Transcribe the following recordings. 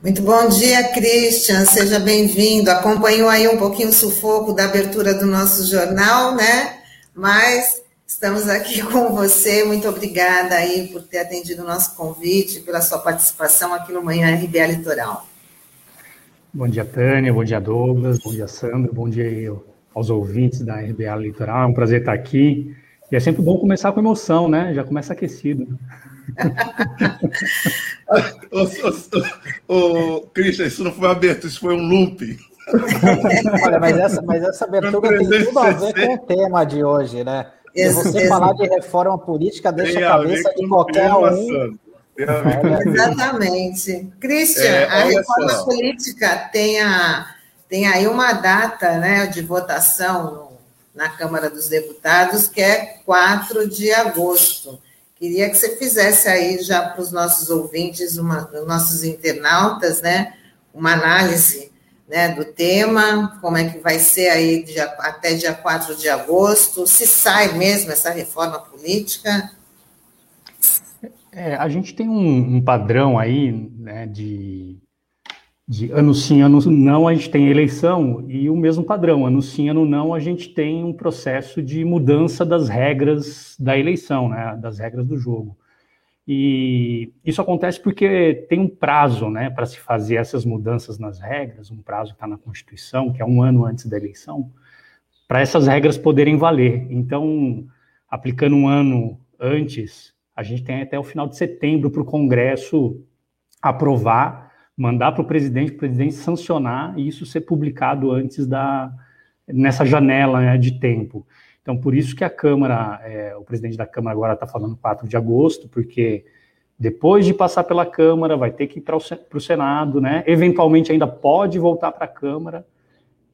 Muito bom dia, Christian. Seja bem-vindo. Acompanhou aí um pouquinho o sufoco da abertura do nosso jornal, né? Mas estamos aqui com você. Muito obrigada aí por ter atendido o nosso convite, pela sua participação aqui no Manhã RBA Litoral. Bom dia, Tânia. Bom dia, Douglas. Bom dia, Sandro. Bom dia aos ouvintes da RBA Litoral. É um prazer estar aqui. E é sempre bom começar com emoção, né? Já começa aquecido. o, o, o, Christian, isso não foi aberto, isso foi um loop. Olha, mas essa, mas essa abertura tem tudo a ver com o tema de hoje, né? Se você falar de reforma política, deixa a cabeça de qualquer um. Exatamente. Christian, é, a reforma só. política tem, a, tem aí uma data né, de votação no, na Câmara dos Deputados, que é 4 de agosto. Queria que você fizesse aí já para os nossos ouvintes, uma, nossos internautas, né, uma análise né, do tema, como é que vai ser aí dia, até dia 4 de agosto, se sai mesmo essa reforma política. É, a gente tem um, um padrão aí né, de de ano sim, ano não, a gente tem eleição e o mesmo padrão, ano sim, ano não, a gente tem um processo de mudança das regras da eleição, né, das regras do jogo. E isso acontece porque tem um prazo, né, para se fazer essas mudanças nas regras, um prazo que está na Constituição, que é um ano antes da eleição, para essas regras poderem valer. Então, aplicando um ano antes, a gente tem até o final de setembro para o Congresso aprovar mandar para o presidente, o presidente sancionar e isso ser publicado antes da nessa janela né, de tempo. Então, por isso que a Câmara, é, o presidente da Câmara agora está falando 4 de agosto, porque depois de passar pela Câmara, vai ter que ir para o Senado, né? Eventualmente ainda pode voltar para a Câmara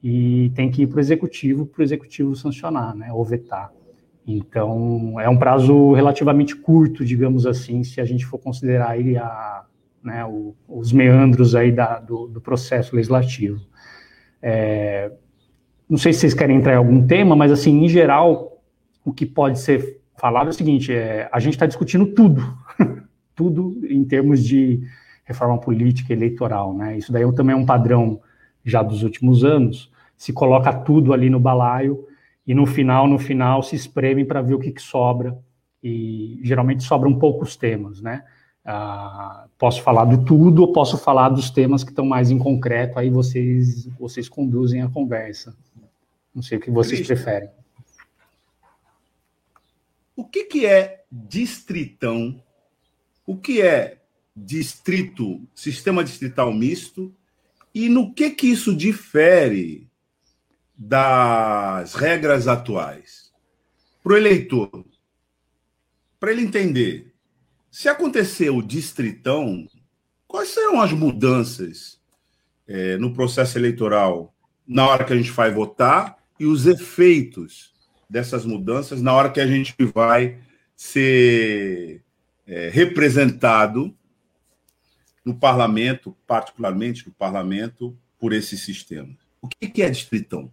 e tem que ir para o Executivo, para o Executivo sancionar, né? Ou vetar. Então, é um prazo relativamente curto, digamos assim, se a gente for considerar ele a, né, o, os meandros aí da, do, do processo legislativo. É, não sei se vocês querem entrar em algum tema, mas assim, em geral, o que pode ser falado é o seguinte: é, a gente está discutindo tudo, tudo em termos de reforma política eleitoral, né? Isso daí também é um padrão já dos últimos anos. Se coloca tudo ali no balaio e no final, no final, se espreme para ver o que, que sobra. E geralmente sobram poucos temas, né? Uh, posso falar do tudo ou posso falar dos temas que estão mais em concreto, aí vocês, vocês conduzem a conversa. Não sei o que vocês Cristo. preferem. O que, que é distritão? O que é distrito, sistema distrital misto? E no que, que isso difere das regras atuais? Para o eleitor, para ele entender se acontecer o distritão, quais serão as mudanças é, no processo eleitoral na hora que a gente vai votar e os efeitos dessas mudanças na hora que a gente vai ser é, representado no parlamento, particularmente no parlamento, por esse sistema. O que é distritão?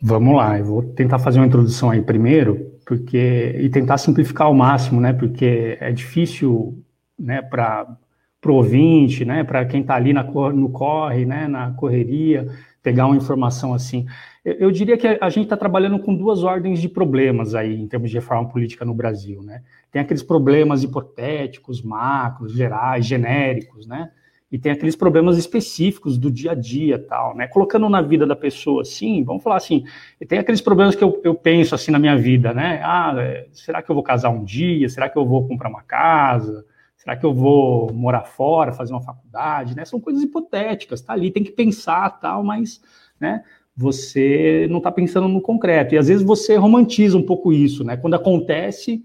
Vamos lá, eu vou tentar fazer uma introdução aí primeiro, porque e tentar simplificar ao máximo, né? Porque é difícil, né, para o ouvinte, né, para quem está ali na, no corre, né, na correria, pegar uma informação assim. Eu, diria que a gente está trabalhando com duas ordens de problemas aí em termos de reforma política no Brasil, né? Tem aqueles problemas hipotéticos, macros, gerais, genéricos, né? e tem aqueles problemas específicos do dia a dia tal, né? Colocando na vida da pessoa, assim, vamos falar assim, tem aqueles problemas que eu, eu penso assim na minha vida, né? Ah, é, será que eu vou casar um dia? Será que eu vou comprar uma casa? Será que eu vou morar fora, fazer uma faculdade, né? São coisas hipotéticas, tá ali, tem que pensar tal, mas, né? Você não está pensando no concreto. E às vezes você romantiza um pouco isso, né? Quando acontece,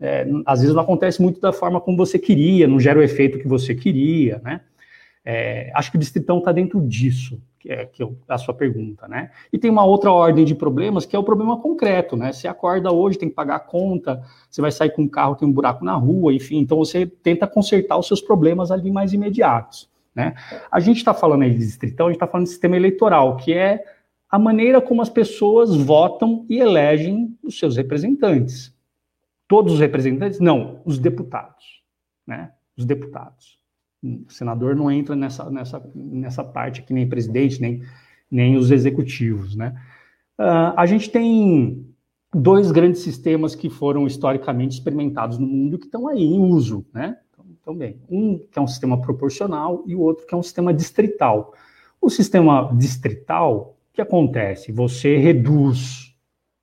é, às vezes não acontece muito da forma como você queria, não gera o efeito que você queria, né? É, acho que o distritão está dentro disso, que é, que é a sua pergunta, né? E tem uma outra ordem de problemas que é o problema concreto, né? Você acorda hoje, tem que pagar a conta, você vai sair com um carro, tem um buraco na rua, enfim, então você tenta consertar os seus problemas ali mais imediatos, né? A gente está falando aí de distritão, a gente está falando de sistema eleitoral, que é a maneira como as pessoas votam e elegem os seus representantes. Todos os representantes? Não, os deputados, né? Os deputados. O senador não entra nessa, nessa, nessa parte aqui, nem presidente, nem, nem os executivos, né? Uh, a gente tem dois grandes sistemas que foram historicamente experimentados no mundo que estão aí em uso, né? Então, bem, um que é um sistema proporcional e o outro que é um sistema distrital. O sistema distrital, que acontece? Você reduz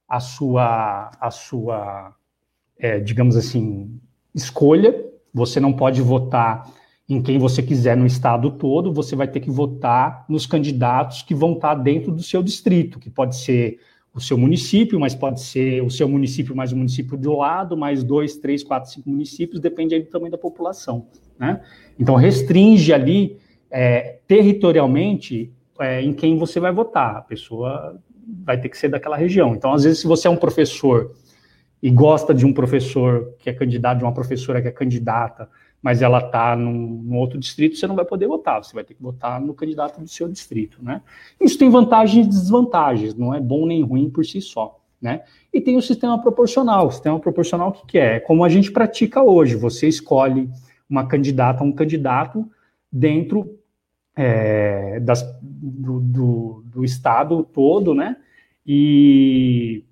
a sua, a sua é, digamos assim, escolha, você não pode votar em quem você quiser no estado todo, você vai ter que votar nos candidatos que vão estar dentro do seu distrito, que pode ser o seu município, mas pode ser o seu município mais o município do lado, mais dois, três, quatro, cinco municípios, depende aí tamanho da população, né? Então, restringe ali, é, territorialmente, é, em quem você vai votar. A pessoa vai ter que ser daquela região. Então, às vezes, se você é um professor e gosta de um professor que é candidato, de uma professora que é candidata, mas ela está num, num, outro distrito, você não vai poder votar, você vai ter que votar no candidato do seu distrito, né? Isso tem vantagens e desvantagens, não é bom nem ruim por si só, né? E tem o sistema proporcional. O sistema proporcional, o que, que é? É como a gente pratica hoje, você escolhe uma candidata, um candidato dentro é, das, do, do, do estado todo, né? E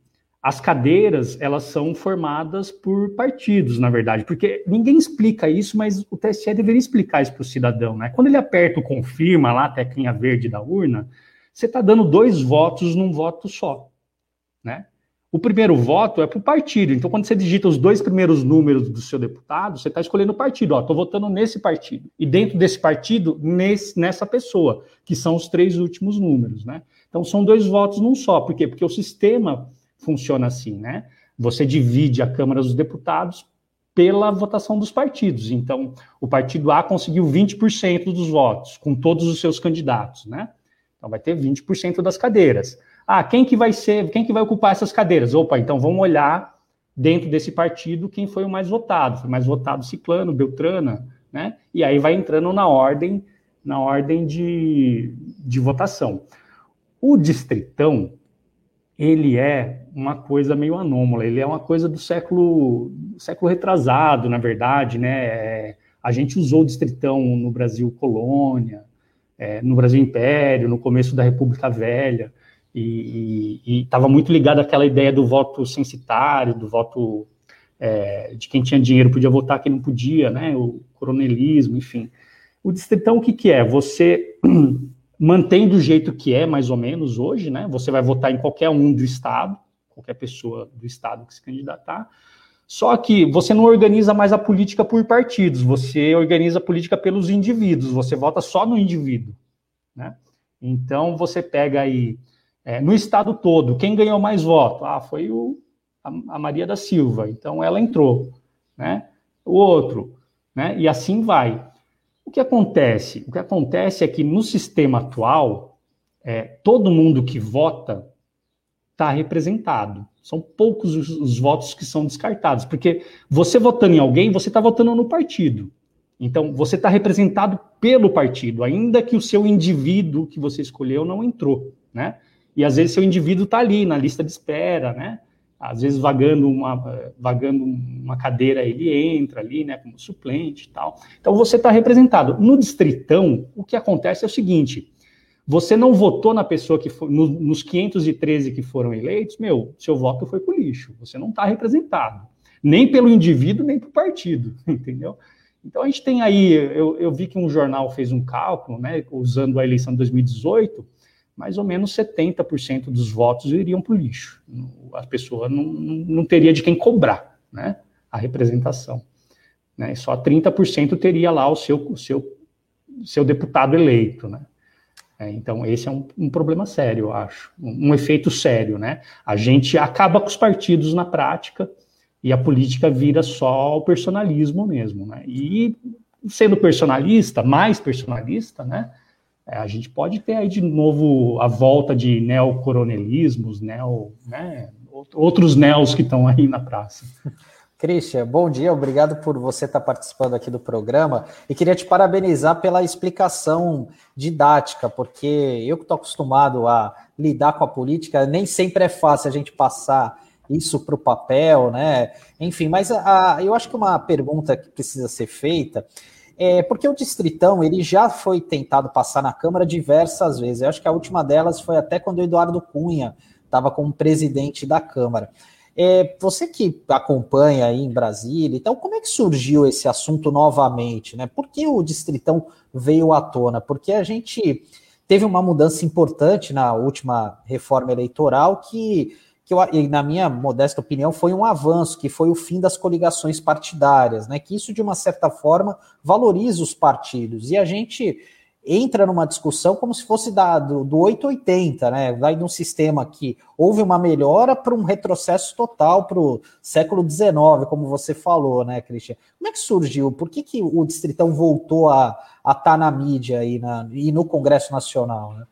as cadeiras, elas são formadas por partidos, na verdade, porque ninguém explica isso, mas o TSE deveria explicar isso para o cidadão, né? Quando ele aperta o confirma lá, a teclinha verde da urna, você está dando dois votos num voto só, né? O primeiro voto é para o partido. Então, quando você digita os dois primeiros números do seu deputado, você está escolhendo o partido. Estou votando nesse partido. E dentro desse partido, nesse, nessa pessoa, que são os três últimos números, né? Então, são dois votos num só. Por quê? Porque o sistema funciona assim, né? Você divide a Câmara dos Deputados pela votação dos partidos. Então, o partido A conseguiu 20% dos votos, com todos os seus candidatos, né? Então, vai ter 20% das cadeiras. Ah, quem que vai ser, quem que vai ocupar essas cadeiras? Opa, então vamos olhar dentro desse partido quem foi o mais votado. Foi mais votado Ciclano, Beltrana, né? E aí vai entrando na ordem, na ordem de, de votação. O distritão, ele é uma coisa meio anômala, ele é uma coisa do século, século retrasado, na verdade, né? É, a gente usou o distritão no Brasil colônia, é, no Brasil império, no começo da República Velha, e estava muito ligado àquela ideia do voto censitário, do voto é, de quem tinha dinheiro podia votar, quem não podia, né? O coronelismo, enfim. O distritão, o que, que é? Você mantém do jeito que é, mais ou menos, hoje, né? Você vai votar em qualquer um do Estado, qualquer pessoa do Estado que se candidatar. Só que você não organiza mais a política por partidos, você organiza a política pelos indivíduos, você vota só no indivíduo, né? Então, você pega aí, é, no estado todo, quem ganhou mais voto? Ah, foi o, a, a Maria da Silva, então ela entrou, né? O outro, né? E assim vai. O que acontece? O que acontece é que no sistema atual, é, todo mundo que vota está representado. São poucos os, os, votos que são descartados, porque você votando em alguém, você está votando no partido. Então, você está representado pelo partido, ainda que o seu indivíduo que você escolheu não entrou, né? E às vezes seu indivíduo está ali na lista de espera, né? às vezes vagando uma, vagando uma cadeira, ele entra ali, né, como suplente e tal. Então você está representado. No distritão, o que acontece é o seguinte: você não votou na pessoa que foi, no, nos 513 que foram eleitos, meu, seu voto foi pro lixo. Você não está representado. Nem pelo indivíduo, nem pelo partido, entendeu? Então a gente tem aí, eu, eu vi que um jornal fez um cálculo, né, usando a eleição de 2018 mais ou menos 70% dos votos iriam para o lixo. A pessoa não, não, teria de quem cobrar né, a representação. Né, só 30% teria lá o seu, o seu, seu deputado eleito. Né? É, então, esse é um, um, problema sério, eu acho. Um, um efeito sério. Né? A gente acaba com os partidos na prática e a política vira só o personalismo mesmo. Né? E sendo personalista, mais personalista, né? É, a gente pode ter aí de novo a volta de neocoronelismos, neo, né? outros neos que estão aí na praça. Christian, bom dia, obrigado por você estar participando aqui do programa e queria te parabenizar pela explicação didática, porque eu que estou acostumado a lidar com a política, nem sempre é fácil a gente passar isso para o papel, né? Enfim, mas a, a, eu acho que uma pergunta que precisa ser feita é porque o Distritão ele já foi tentado passar na Câmara diversas vezes. Eu acho que a última delas foi até quando o Eduardo Cunha estava como presidente da Câmara. É, você que acompanha aí em Brasília, então como é que surgiu esse assunto novamente, né? Por que o Distritão veio à tona? Porque a gente teve uma mudança importante na última reforma eleitoral que que eu, na minha modesta opinião, foi um avanço, que foi o fim das coligações partidárias, né? Que isso, de uma certa forma, valoriza os partidos. E a gente entra numa discussão como se fosse da, do, do 880, né? Vai num sistema que houve uma melhora para um retrocesso total para o século XIX, como você falou, né, Cristian? Como é que surgiu? Por que, que o Distritão voltou a estar tá na mídia e, na, e no Congresso Nacional, né?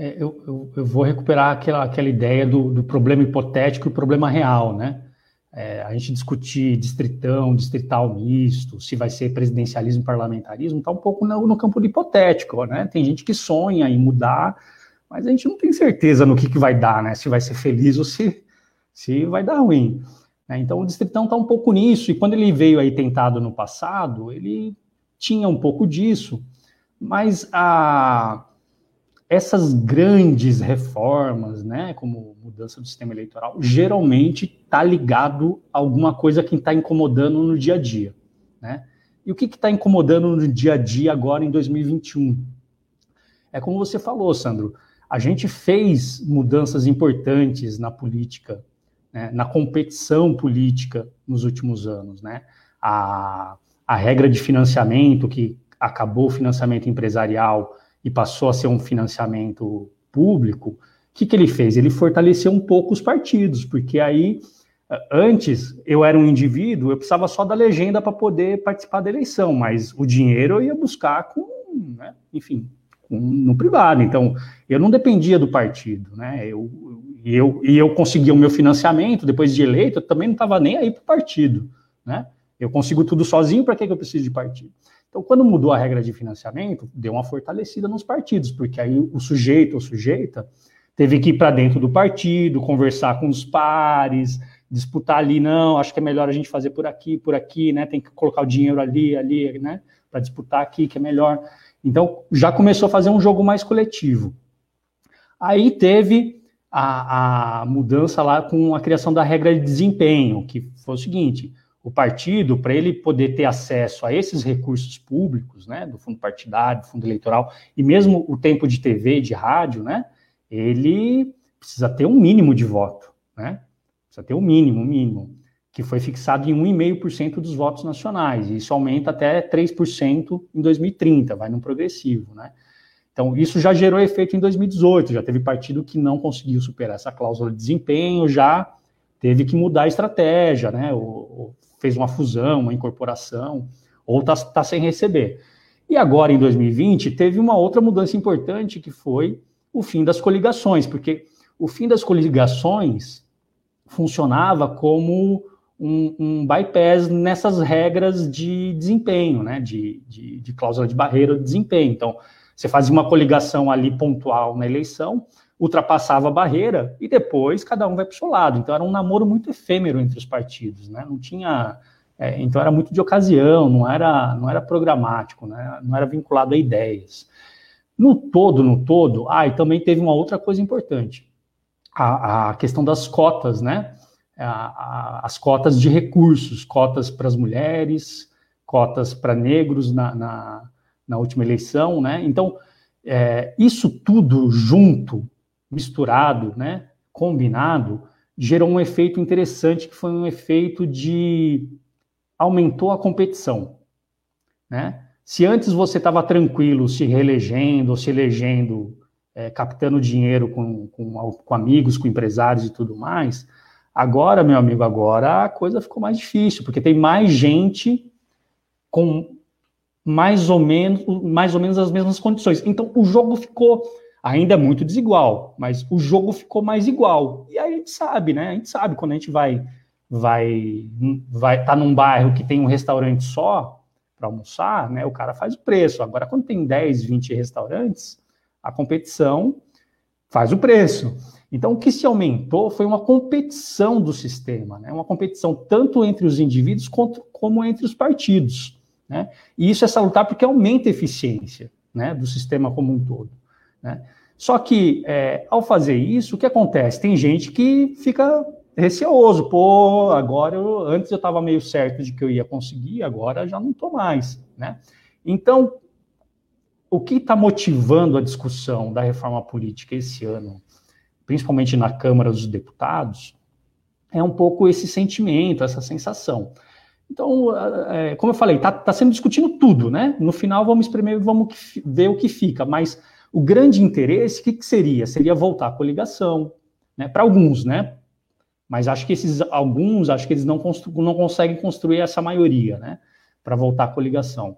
É, eu, eu, eu, vou recuperar aquela, aquela ideia do, do problema hipotético e problema real, né? É, a gente discutir distritão, distrital misto, se vai ser presidencialismo, parlamentarismo, está um pouco no, no, campo do hipotético, né? Tem gente que sonha em mudar, mas a gente não tem certeza no que, que vai dar, né? Se vai ser feliz ou se, se vai dar ruim. Né? Então o distritão está um pouco nisso, e quando ele veio aí tentado no passado, ele tinha um pouco disso, mas a essas grandes reformas, né, como mudança do sistema eleitoral, geralmente está ligado a alguma coisa que está incomodando no dia a dia, né? E o que está incomodando no dia a dia agora em 2021? É como você falou, Sandro, a gente fez mudanças importantes na política, né, na competição política nos últimos anos, né? A, a regra de financiamento que acabou o financiamento empresarial e passou a ser um financiamento público, o que, que ele fez? Ele fortaleceu um pouco os partidos, porque aí, antes, eu era um indivíduo, eu precisava só da legenda para poder participar da eleição, mas o dinheiro eu ia buscar com, né, enfim, com, no privado. Então, eu não dependia do partido, né? Eu, e eu, e eu conseguia o meu financiamento depois de eleito, eu também não estava nem aí para o partido, né? Eu consigo tudo sozinho, para que, que eu preciso de partido? Então, quando mudou a regra de financiamento, deu uma fortalecida nos partidos, porque aí o sujeito ou sujeita teve que ir para dentro do partido, conversar com os pares, disputar ali, não, acho que é melhor a gente fazer por aqui, por aqui, né? Tem que colocar o dinheiro ali, ali, né? Para disputar aqui, que é melhor. Então, já começou a fazer um jogo mais coletivo. Aí teve a, a mudança lá com a criação da regra de desempenho, que foi o seguinte: o partido, para ele poder ter acesso a esses recursos públicos, né, do fundo partidário, do fundo eleitoral, e mesmo o tempo de TV, de rádio, né, ele precisa ter um mínimo de voto, né, precisa ter um mínimo, um mínimo, que foi fixado em 1,5% dos votos nacionais, e isso aumenta até 3% em 2030, vai no progressivo, né. Então, isso já gerou efeito em 2018, já teve partido que não conseguiu superar essa cláusula de desempenho, já teve que mudar a estratégia, né, o, fez uma fusão, uma incorporação, ou está tá sem receber. E agora, em 2020, teve uma outra mudança importante, que foi o fim das coligações, porque o fim das coligações funcionava como um, um bypass nessas regras de desempenho, né, de, de, de cláusula de barreira de desempenho. Então, você fazia uma coligação ali pontual na eleição, ultrapassava a barreira e depois cada um vai para o seu lado. Então era um namoro muito efêmero entre os partidos, né? Não tinha, é, então era muito de ocasião, não era, não era programático, né? Não era vinculado a ideias. No todo, no todo, ah, e também teve uma outra coisa importante, a, a questão das cotas, né? A, a, as cotas de recursos, cotas para as mulheres, cotas para negros na, na, na, última eleição, né? Então, é, isso tudo junto misturado, né, combinado, gerou um efeito interessante que foi um efeito de aumentou a competição, né? Se antes você estava tranquilo se reelegendo se elegendo, é, captando dinheiro com, com, com amigos, com empresários e tudo mais, agora, meu amigo, agora a coisa ficou mais difícil, porque tem mais gente com mais ou menos, mais ou menos as mesmas condições. Então o jogo ficou ainda muito desigual, mas o jogo ficou mais igual. E aí a gente sabe, né? A gente sabe quando a gente vai vai vai tá num bairro que tem um restaurante só para almoçar, né? O cara faz o preço. Agora quando tem 10, 20 restaurantes, a competição faz o preço. Então, o que se aumentou foi uma competição do sistema, né? uma competição tanto entre os indivíduos quanto, como entre os partidos. Né? E isso é salutar porque aumenta a eficiência né, do sistema como um todo. Né? Só que, é, ao fazer isso, o que acontece? Tem gente que fica receoso. Pô, agora eu, antes eu estava meio certo de que eu ia conseguir, agora já não estou mais. Né? Então, o que está motivando a discussão da reforma política esse ano, principalmente na Câmara dos Deputados, é um pouco esse sentimento, essa sensação. Então, é, como eu falei, está tá sendo discutindo tudo, né? No final, vamos espremer, vamos ver o que fica, mas o grande interesse, o que, que seria? Seria voltar à coligação, né? Para alguns, né? Mas acho que esses alguns, acho que eles não, não conseguem construir essa maioria, né? Para voltar à coligação.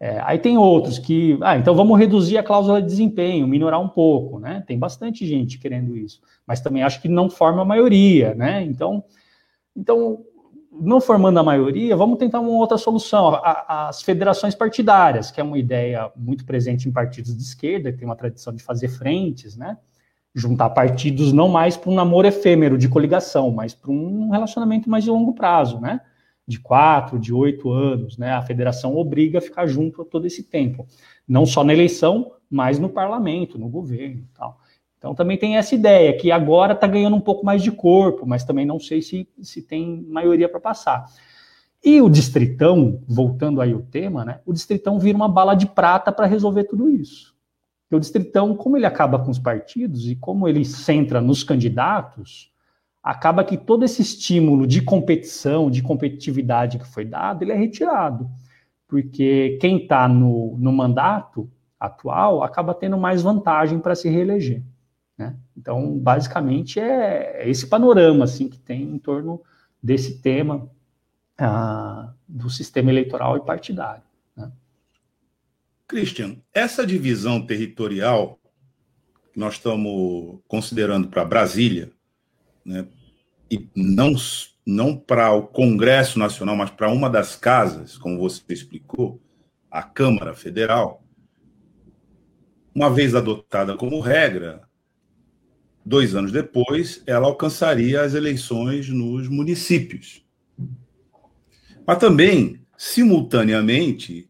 É, aí tem outros que, ah, então vamos reduzir a cláusula de desempenho, minorar um pouco, né? Tem bastante gente querendo isso, mas também acho que não forma a maioria, né? Então, então não formando a maioria, vamos tentar uma outra solução. as federações partidárias, que é uma ideia muito presente em partidos de esquerda, que tem uma tradição de fazer frentes, né? Juntar partidos não mais para um namoro efêmero de coligação, mas para um relacionamento mais de longo prazo, né? de quatro, de oito anos, né? A federação obriga a ficar junto todo esse tempo, não só na eleição, mas no parlamento, no governo e tal. Então também tem essa ideia que agora está ganhando um pouco mais de corpo, mas também não sei se, se tem maioria para passar. E o distritão, voltando aí o tema, né? O distritão vira uma bala de prata para resolver tudo isso. Porque o distritão, como ele acaba com os partidos e como ele centra nos candidatos, acaba que todo esse estímulo de competição, de competitividade que foi dado, ele é retirado. Porque quem está no, no mandato atual acaba tendo mais vantagem para se reeleger. Né? Então, basicamente, é esse panorama assim, que tem em torno desse tema ah, do sistema eleitoral e partidário. Né? Christian, essa divisão territorial que nós estamos considerando para Brasília, né, e não, não para o Congresso Nacional, mas para uma das casas, como você explicou, a Câmara Federal, uma vez adotada como regra, dois anos depois, ela alcançaria as eleições nos municípios. Mas também, simultaneamente,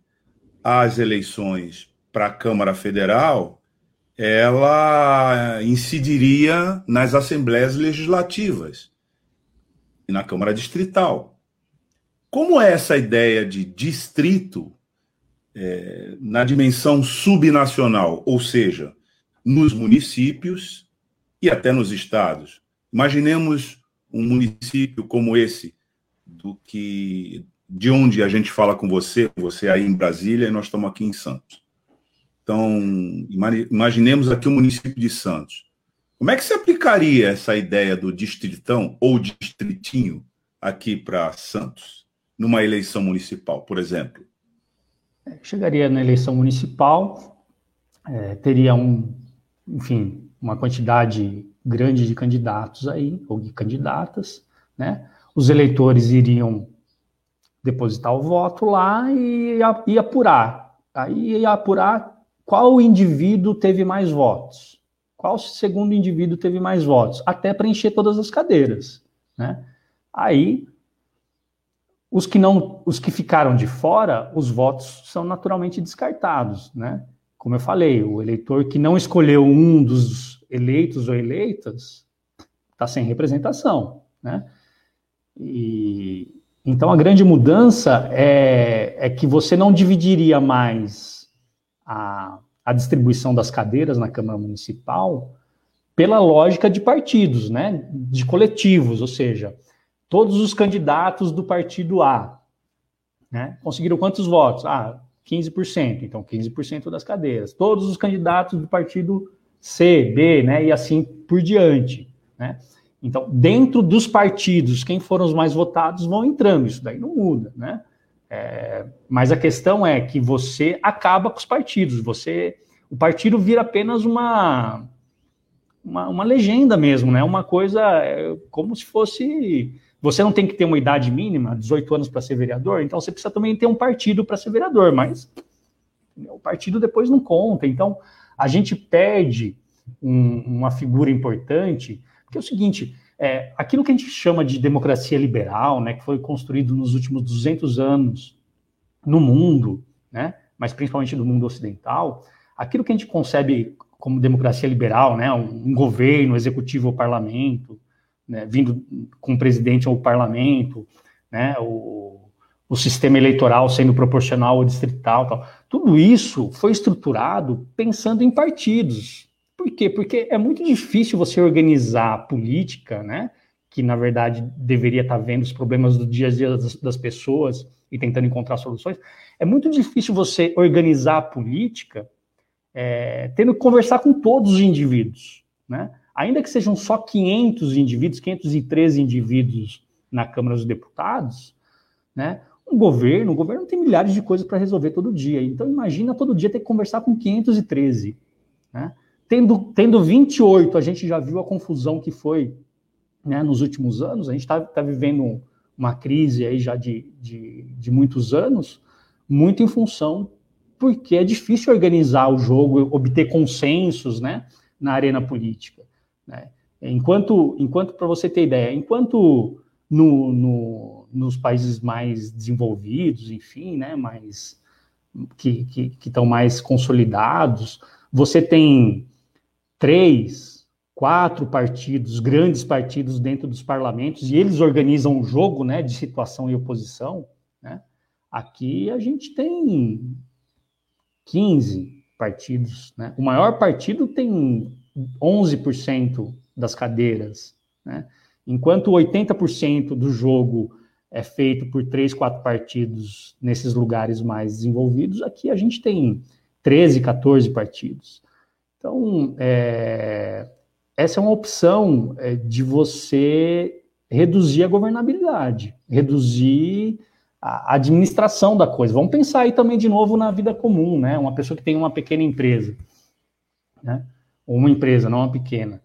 as eleições para a Câmara Federal, ela incidiria nas assembleias legislativas e na Câmara Distrital. Como é essa ideia de distrito é, na dimensão subnacional, ou seja, nos municípios e até nos estados? Imaginemos um município como esse, do que de onde a gente fala com você, você aí em Brasília e nós estamos aqui em Santos. Então, imaginemos aqui o município de Santos. Como é que se aplicaria essa ideia do distritão ou distritinho aqui para Santos, numa eleição municipal, por exemplo? É, chegaria na eleição municipal, é, teria um, enfim, uma quantidade grande de candidatos aí, ou de candidatas, né? Os eleitores iriam depositar o voto lá e, e apurar. Aí ia apurar qual indivíduo teve mais votos qual segundo indivíduo teve mais votos, até preencher todas as cadeiras, né? Aí os que não, os que ficaram de fora, os votos são naturalmente descartados, né? Como eu falei, o eleitor que não escolheu um dos eleitos ou eleitas está sem representação, né? E então a grande mudança é, é que você não dividiria mais a a distribuição das cadeiras na Câmara Municipal pela lógica de partidos, né, de coletivos, ou seja, todos os candidatos do partido A né, conseguiram quantos votos? Ah, 15%, então 15% das cadeiras. Todos os candidatos do partido C, B, né, e assim por diante, né? Então, dentro dos partidos, quem foram os mais votados vão entrando, isso daí não muda, né? É, mas a questão é que você acaba com os partidos. Você, o partido vira apenas uma, uma, uma legenda mesmo, né? Uma coisa é, como se fosse. Você não tem que ter uma idade mínima, 18 anos para ser vereador, então você precisa também ter um partido para ser vereador, mas o partido depois não conta. Então a gente perde um, uma figura importante, porque é o seguinte. É, aquilo que a gente chama de democracia liberal, né, que foi construído nos últimos 200 anos no mundo, né, mas principalmente no mundo ocidental, aquilo que a gente concebe como democracia liberal, né, um, um governo, executivo ou parlamento, né, vindo com o presidente ou parlamento, né, o, o sistema eleitoral sendo proporcional ou distrital, tal. tudo isso foi estruturado pensando em partidos. Por quê? Porque é muito difícil você organizar a política, né, que na verdade deveria estar vendo os problemas do dia a dia das, das pessoas e tentando encontrar soluções. É muito difícil você organizar a política é, tendo que conversar com todos os indivíduos, né? Ainda que sejam só 500 indivíduos, 513 indivíduos na Câmara dos Deputados, né? Um governo, o governo tem milhares de coisas para resolver todo dia. Então imagina todo dia ter que conversar com 513, né? Tendo, tendo 28, a gente já viu a confusão que foi né, nos últimos anos. A gente está tá vivendo uma crise aí já de, de, de muitos anos, muito em função porque é difícil organizar o jogo, obter consensos, né, na arena política. Né? Enquanto, enquanto para você ter ideia, enquanto no, no, nos países mais desenvolvidos, enfim, né, mais que estão mais consolidados, você tem três, quatro partidos, grandes partidos dentro dos parlamentos, e eles organizam o jogo né, de situação e oposição. Né? Aqui a gente tem 15 partidos. Né? O maior partido tem 11% das cadeiras, né? enquanto 80% do jogo é feito por três, quatro partidos nesses lugares mais desenvolvidos, aqui a gente tem 13, 14 partidos. Então, é, essa é uma opção é, de você reduzir a governabilidade, reduzir a administração da coisa. Vamos pensar aí também de novo na vida comum, né? Uma pessoa que tem uma pequena empresa, né? Uma empresa, não uma pequena.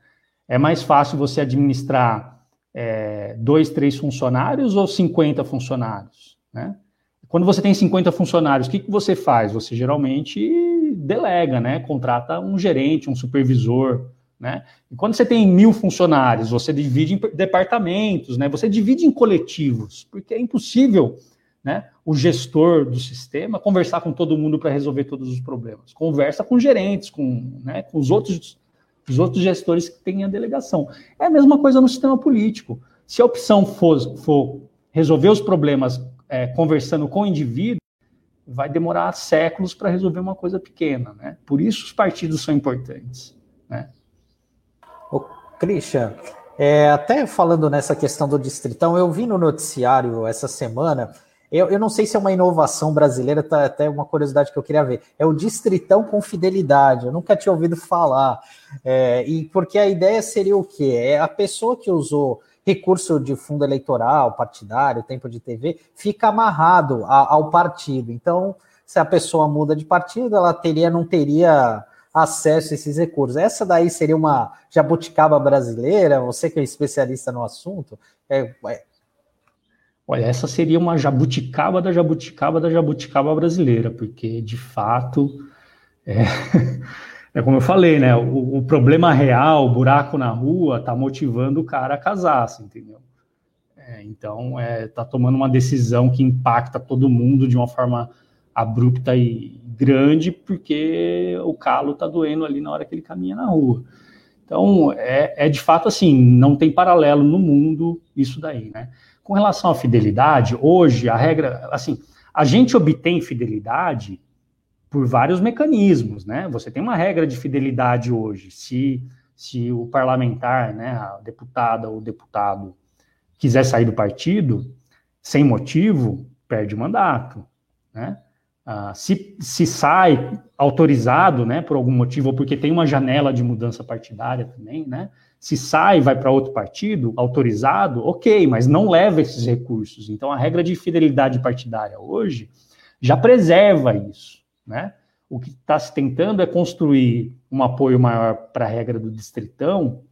É mais fácil você administrar é, dois, três funcionários ou 50 funcionários, né? Quando você tem 50 funcionários, o que, que você faz? Você geralmente delega, né? Contrata um gerente, um supervisor, né? E quando você tem mil funcionários, você divide em departamentos, né? Você divide em coletivos, porque é impossível né, o gestor do sistema conversar com todo mundo para resolver todos os problemas. Conversa com gerentes, com, né, com os outros, os outros gestores que têm a delegação. É a mesma coisa no sistema político. Se a opção for, for resolver os problemas é, conversando com o indivíduo, vai demorar séculos para resolver uma coisa pequena. Né? Por isso os partidos são importantes. Né? Ô, Christian, é, até falando nessa questão do distritão, eu vi no noticiário essa semana eu, eu não sei se é uma inovação brasileira, tá até uma curiosidade que eu queria ver. É o distritão com fidelidade. Eu nunca tinha ouvido falar. É, e porque a ideia seria o quê? É a pessoa que usou recurso de fundo eleitoral, partidário, tempo de TV, fica amarrado a, ao partido. Então, se a pessoa muda de partido, ela teria, não teria acesso a esses recursos. Essa daí seria uma jabuticaba brasileira, você que é especialista no assunto, é, é Olha, essa seria uma jabuticaba da jabuticaba da jabuticaba brasileira, porque de fato é, é como eu falei, né? O, o, problema real, o buraco na rua, tá motivando o cara a casar, assim, entendeu? É, então, é, tá tomando uma decisão que impacta todo mundo de uma forma abrupta e grande, porque o calo tá doendo ali na hora que ele caminha na rua. Então, é, é de fato assim, não tem paralelo no mundo isso daí, né? Com relação à fidelidade, hoje a regra, assim, a gente obtém fidelidade por vários mecanismos, né? Você tem uma regra de fidelidade hoje. Se, se o parlamentar, né, a deputada ou deputado quiser sair do partido sem motivo, perde o mandato, né? Ah, se, se sai autorizado, né, por algum motivo, ou porque tem uma janela de mudança partidária também, né? Se sai, vai para outro partido, autorizado, ok, mas não leva esses recursos. Então, a regra de fidelidade partidária hoje já preserva isso, né? O que está se tentando é construir um apoio maior para a regra do distritão,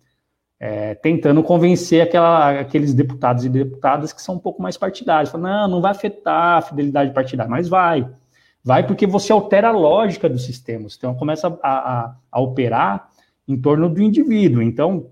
é, tentando convencer aquela, aqueles deputados e deputadas que são um pouco mais partidários. Falam, não, não vai afetar a fidelidade partidária, mas vai. Vai porque você altera a lógica do sistema. Então começa a, a, a operar em torno do indivíduo. Então,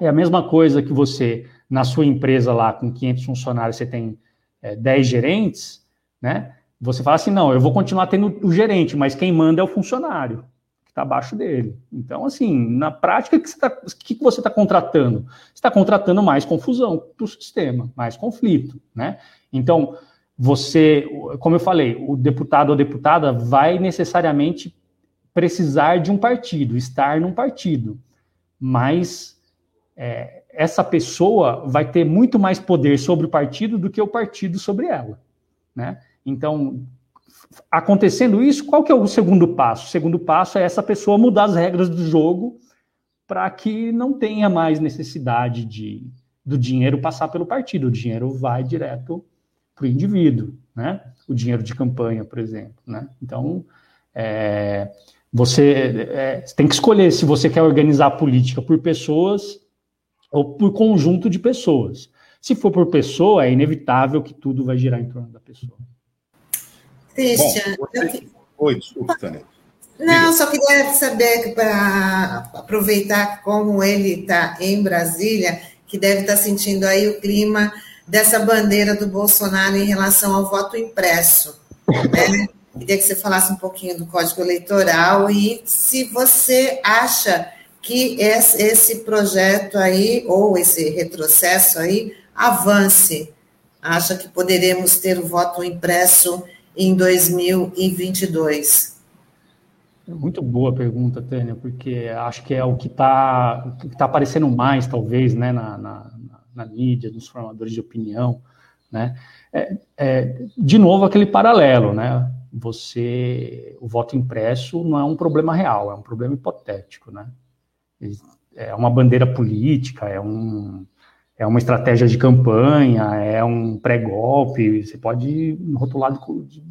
é a mesma coisa que você, na sua empresa lá, com 500 funcionários, você tem é, 10 gerentes, né? Você fala assim, não, eu vou continuar tendo o gerente, mas quem manda é o funcionário que está abaixo dele. Então, assim, na prática, o que, tá, que, que você está contratando? Você está contratando mais confusão para o sistema, mais conflito, né? Então, você, como eu falei, o deputado ou deputada vai necessariamente precisar de um partido, estar num partido, mas é, essa pessoa vai ter muito mais poder sobre o partido do que o partido sobre ela, né? Então, acontecendo isso, qual que é o segundo passo? O segundo passo é essa pessoa mudar as regras do jogo para que não tenha mais necessidade de do dinheiro passar pelo partido, o dinheiro vai direto para o indivíduo, né? O dinheiro de campanha, por exemplo, né? Então, é, você é, tem que escolher se você quer organizar a política por pessoas ou por conjunto de pessoas. Se for por pessoa, é inevitável que tudo vai girar em torno da pessoa. Christian. Você... Oi, desculpa, Tânia. Não, só queria saber, para aproveitar como ele está em Brasília, que deve estar tá sentindo aí o clima dessa bandeira do Bolsonaro em relação ao voto impresso. Né? Queria que você falasse um pouquinho do Código Eleitoral e se você acha que esse projeto aí, ou esse retrocesso aí, avance. Acha que poderemos ter o voto impresso em 2022? Muito boa pergunta, Tânia, porque acho que é o que está tá aparecendo mais, talvez, né, na, na, na, mídia, nos formadores de opinião, né? É, é, de novo, aquele paralelo, né? Você, o voto impresso não é um problema real, é um problema hipotético, né? É uma bandeira política, é um, é uma estratégia de campanha, é um pré-golpe, você pode rotular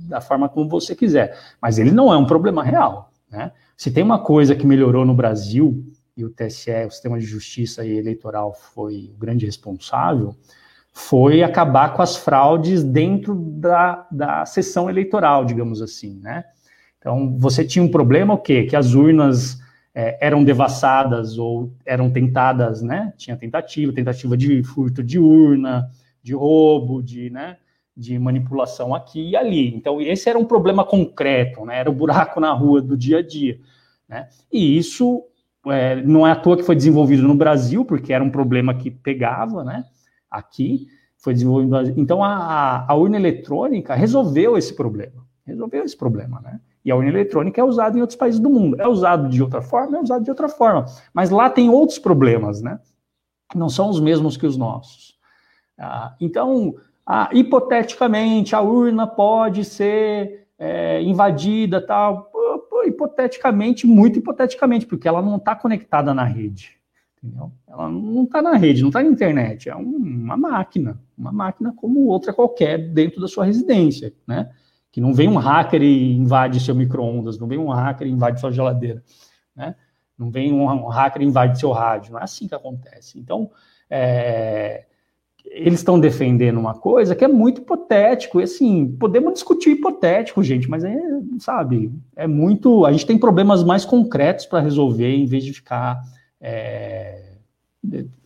da forma como você quiser, mas ele não é um problema real. Né? Se tem uma coisa que melhorou no Brasil, e o TSE, o sistema de justiça e eleitoral, foi o grande responsável, foi acabar com as fraudes dentro da, da sessão eleitoral, digamos assim. Né? Então, você tinha um problema o quê? Que as urnas é, eram devassadas ou eram tentadas, né? Tinha tentativa, tentativa de furto de urna, de roubo, de, né? De manipulação aqui e ali. Então, esse era um problema concreto, né? Era o buraco na rua do dia a dia, né? E isso é, não é à toa que foi desenvolvido no Brasil, porque era um problema que pegava, né? Aqui foi desenvolvido. Então, a, a urna eletrônica resolveu esse problema. Resolveu esse problema, né? E a urna eletrônica é usada em outros países do mundo. É usado de outra forma, é usado de outra forma. Mas lá tem outros problemas, né? Não são os mesmos que os nossos. Ah, então, ah, hipoteticamente, a urna pode ser é, invadida, tal. Hipoteticamente, muito hipoteticamente, porque ela não está conectada na rede. Entendeu? Ela não está na rede, não está na internet. É um, uma máquina, uma máquina como outra qualquer dentro da sua residência, né? Que não vem um hacker e invade seu micro-ondas, não vem um hacker e invade sua geladeira, né? Não vem um hacker e invade seu rádio, não é assim que acontece. Então, é, eles estão defendendo uma coisa que é muito hipotético, e assim, podemos discutir hipotético, gente, mas é, sabe, é muito, a gente tem problemas mais concretos para resolver, em vez de ficar é,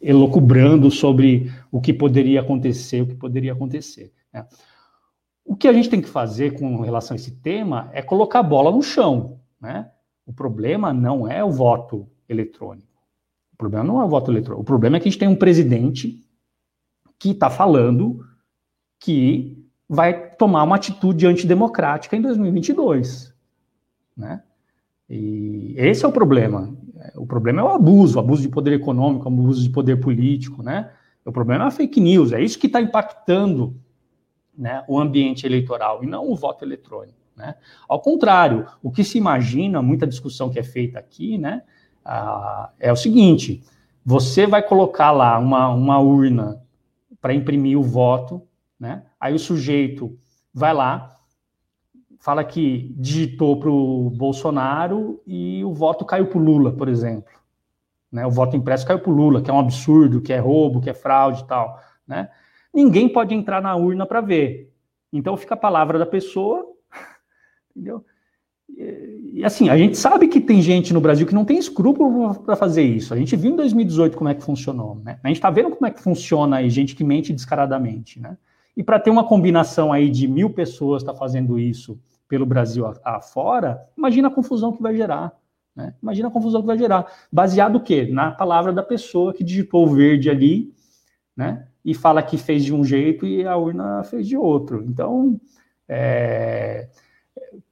elocubrando sobre o que poderia acontecer, o que poderia acontecer, né? O que a gente tem que fazer com relação a esse tema é colocar a bola no chão. Né? O problema não é o voto eletrônico. O problema não é o voto eletrônico. O problema é que a gente tem um presidente que está falando que vai tomar uma atitude antidemocrática em 2022. Né? E esse é o problema. O problema é o abuso, o abuso de poder econômico, o abuso de poder político, né? O problema é a fake news, é isso que está impactando né, o ambiente eleitoral e não o voto eletrônico. Né? Ao contrário, o que se imagina, muita discussão que é feita aqui, né, é o seguinte: você vai colocar lá uma, uma urna para imprimir o voto, né? Aí o sujeito vai lá, fala que digitou para o Bolsonaro e o voto caiu para o Lula, por exemplo. Né? O voto impresso caiu para o Lula, que é um absurdo, que é roubo, que é fraude e tal. Né? Ninguém pode entrar na urna para ver. Então fica a palavra da pessoa, entendeu? E, assim, a gente sabe que tem gente no Brasil que não tem escrúpulo para fazer isso. A gente viu em 2018 como é que funcionou, né? A gente está vendo como é que funciona aí gente que mente descaradamente, né? E para ter uma combinação aí de mil pessoas tá fazendo isso pelo Brasil afora, imagina a confusão que vai gerar. Né? Imagina a confusão que vai gerar. Baseado o quê? Na palavra da pessoa que digitou o verde ali, né? E fala que fez de um jeito e a urna fez de outro. Então, é,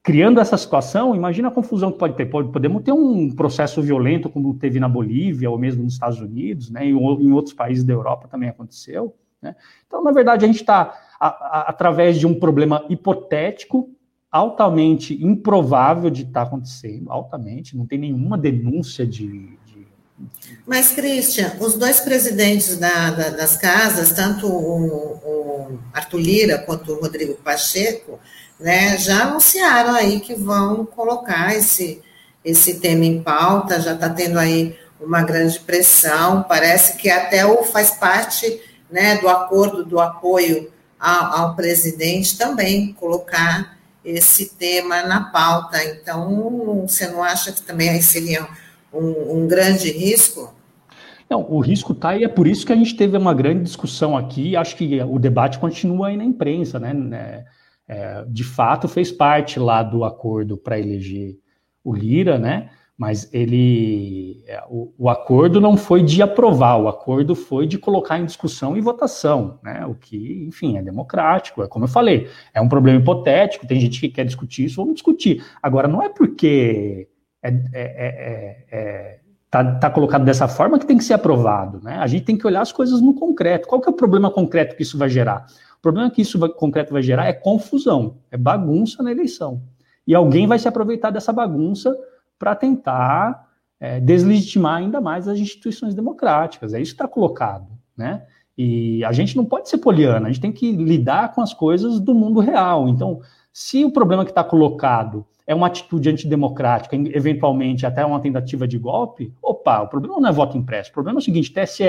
criando essa situação, imagina a confusão que pode ter. Podemos ter um processo violento, como teve na Bolívia, ou mesmo nos Estados Unidos, né? E em outros países da Europa também aconteceu. Né? Então, na verdade, a gente está, através de um problema hipotético, altamente improvável de estar tá acontecendo, altamente, não tem nenhuma denúncia de. Mas, Christian, os dois presidentes da, da, das casas, tanto o, o, Arthur Lira quanto o Rodrigo Pacheco, né, já anunciaram aí que vão colocar esse, esse tema em pauta, já está tendo aí uma grande pressão, parece que até o faz parte né, do acordo do apoio ao, ao presidente também colocar esse tema na pauta. Então, você não acha que também aí seria um, um grande risco? Não, o risco está e é por isso que a gente teve uma grande discussão aqui. Acho que o debate continua aí na imprensa, né? É, é de fato, fez parte lá do acordo para eleger o Lira, né? mas ele é, o, o, acordo não foi de aprovar, o acordo foi de colocar em discussão e votação, né? O que, enfim, é democrático, é como eu falei, é um problema hipotético, tem gente que quer discutir isso, vamos discutir. Agora, não é porque é, é, é, é tá, tá, colocado dessa forma que tem que ser aprovado, né? A gente tem que olhar as coisas no concreto. Qual que é o problema concreto que isso vai gerar? O problema que isso vai, concreto vai gerar é confusão, é bagunça na eleição. E alguém vai se aproveitar dessa bagunça para tentar é, deslegitimar ainda mais as instituições democráticas. É isso que está colocado, né? E a gente não pode ser poliana, a gente tem que lidar com as coisas do mundo real. Então, se o problema que está colocado é uma atitude antidemocrática, eventualmente até uma tentativa de golpe, opa, o problema não é voto impresso. O problema é o seguinte, TSE,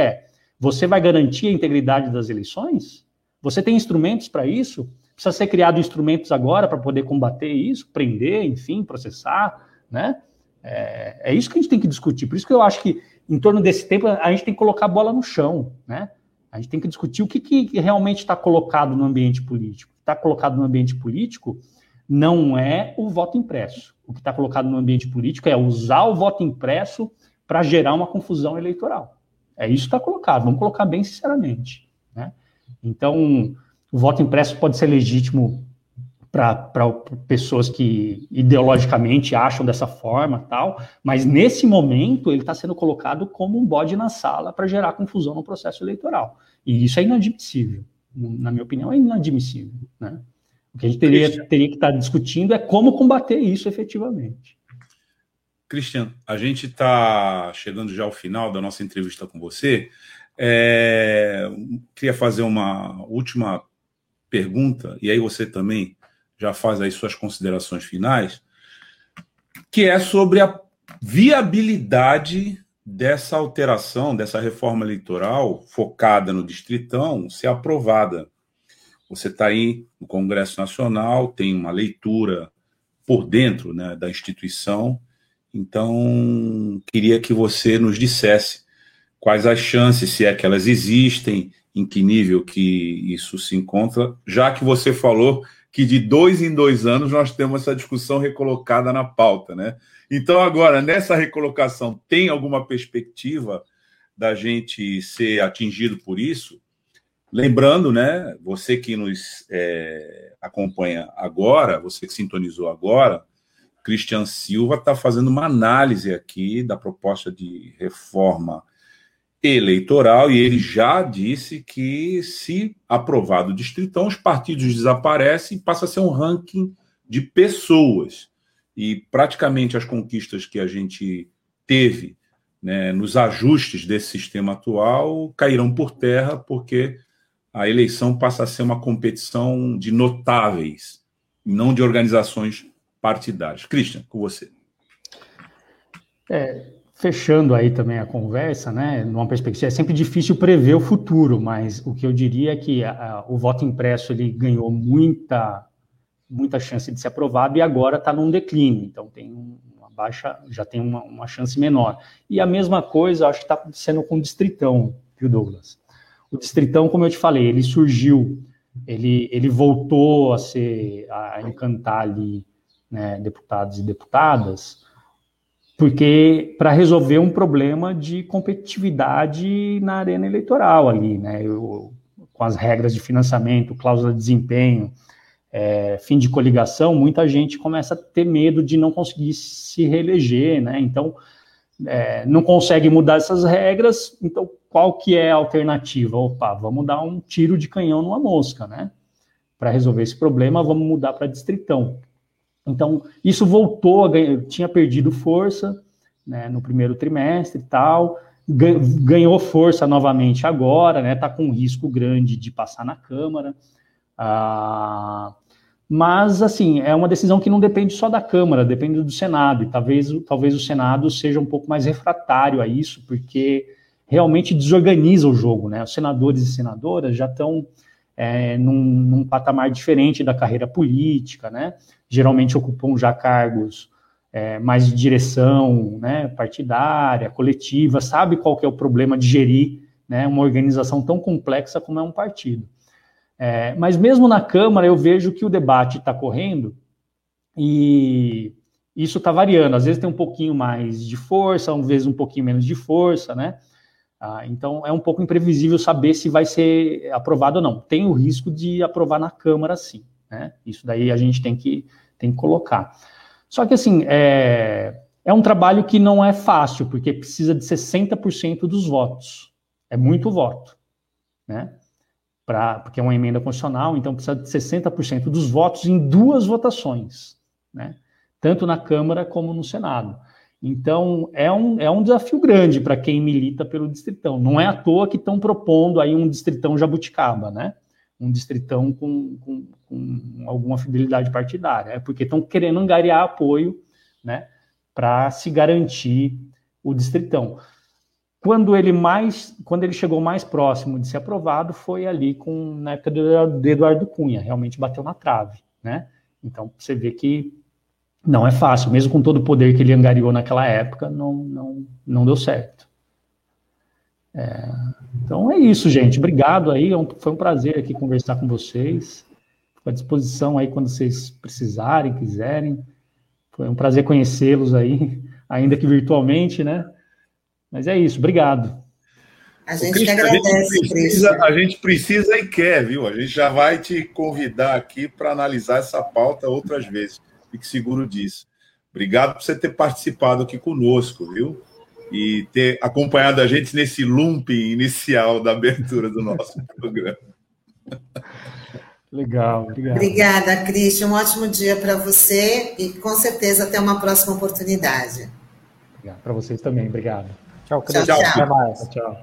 você vai garantir a integridade das eleições? Você tem instrumentos para isso? Precisa ser criado instrumentos agora para poder combater isso, prender, enfim, processar, né? É, é, isso que a gente tem que discutir. Por isso que eu acho que, em torno desse tempo, a gente tem que colocar a bola no chão, né? A gente tem que discutir o que, que realmente está colocado no ambiente político. Está colocado no ambiente político não é o voto impresso. O que está colocado no ambiente político é usar o voto impresso para gerar uma confusão eleitoral. É isso que está colocado. Vamos colocar bem sinceramente. Né? Então, o voto impresso pode ser legítimo para pessoas que ideologicamente acham dessa forma tal, mas nesse momento ele está sendo colocado como um bode na sala para gerar confusão no processo eleitoral. E isso é inadmissível. Na minha opinião, é inadmissível. Né? O que a gente teria, teria que estar tá discutindo é como combater isso efetivamente. Cristian, a gente está chegando já ao final da nossa entrevista com você. É, queria fazer uma última pergunta, e aí você também já faz aí suas considerações finais, que é sobre a viabilidade dessa alteração, dessa reforma eleitoral focada no distritão ser aprovada. Você está aí no Congresso Nacional, tem uma leitura por dentro né, da instituição, então queria que você nos dissesse quais as chances, se é que elas existem, em que nível que isso se encontra, já que você falou que de dois em dois anos nós temos essa discussão recolocada na pauta, né? Então, agora, nessa recolocação, tem alguma perspectiva da gente ser atingido por isso? Lembrando, né, você que nos é, acompanha agora, você que sintonizou agora, Cristian Silva está fazendo uma análise aqui da proposta de reforma eleitoral e ele já disse que, se aprovado o distritão, os partidos desaparecem e passa a ser um ranking de pessoas. E praticamente as conquistas que a gente teve né, nos ajustes desse sistema atual cairão por terra, porque a eleição passa a ser uma competição de notáveis, não de organizações partidárias. Christian, com você. É, fechando aí também a conversa, né, numa perspectiva, é sempre difícil prever o futuro, mas o que eu diria é que a, o voto impresso ele ganhou muita, muita chance de ser aprovado e agora está num declínio, então tem uma baixa, já tem uma, uma chance menor. E a mesma coisa, acho que está acontecendo com o Distritão, viu, Douglas? O Distritão, como eu te falei, ele surgiu, ele, ele voltou a ser, a encantar ali, né, deputados e deputadas, porque para resolver um problema de competitividade na arena eleitoral ali, né, eu, com as regras de financiamento, cláusula de desempenho, é, fim de coligação, muita gente começa a ter medo de não conseguir se reeleger, né, então é, não consegue mudar essas regras, então qual que é a alternativa? Opa, vamos dar um tiro de canhão numa mosca, né, para resolver esse problema, vamos mudar para distritão. Então, isso voltou, a ganhar, tinha perdido força né, no primeiro trimestre e tal, ganhou força novamente agora, né, está com um risco grande de passar na Câmara. Ah, mas, assim, é uma decisão que não depende só da Câmara, depende do Senado, e talvez, talvez o Senado seja um pouco mais refratário a isso, porque realmente desorganiza o jogo, né? Os senadores e senadoras já estão é, num, num, patamar diferente da carreira política, né? Geralmente ocupam já cargos é, mais de direção, né, partidária, coletiva, sabe qual que é o problema de gerir né, uma organização tão complexa como é um partido. É, mas mesmo na Câmara eu vejo que o debate está correndo e isso está variando. Às vezes tem um pouquinho mais de força, às vezes um pouquinho menos de força, né? Ah, então é um pouco imprevisível saber se vai ser aprovado ou não. Tem o risco de aprovar na Câmara, sim. Né? Isso daí a gente tem que, tem que colocar. Só que assim, é, é um trabalho que não é fácil, porque precisa de 60% dos votos. É muito voto, né? Porque é uma emenda constitucional, então precisa de 60% dos votos em duas votações, né? Tanto na Câmara como no Senado. Então, é um, é um desafio grande para quem milita pelo distritão. Não é à toa que estão propondo aí um distritão jabuticaba, né? Um distritão com, com, com alguma fidelidade partidária. É porque estão querendo angariar apoio, né? Para se garantir o distritão. Quando ele mais, quando ele chegou mais próximo de ser aprovado, foi ali com na época do Eduardo Cunha, realmente bateu na trave, né? Então você vê que não é fácil, mesmo com todo o poder que ele angariou naquela época, não, não, não deu certo. É, então é isso, gente. Obrigado aí. É foi um prazer aqui conversar com vocês. Fico à disposição aí quando vocês precisarem, quiserem. Foi um prazer conhecê-los aí, ainda que virtualmente, né? Mas é isso. Obrigado. A gente Cristo, agradece, a gente, precisa, a gente precisa e quer, viu? A gente já vai te convidar aqui para analisar essa pauta outras vezes fique seguro disso. Obrigado por você ter participado aqui conosco, viu? E ter acompanhado a gente nesse looping inicial da abertura do nosso programa. Legal, obrigado. Obrigada, Cristian. Um ótimo dia para você e com certeza até uma próxima oportunidade. Para vocês também, obrigado. Tchau, Cristian. Tchau, tchau. Até mais. Tchau.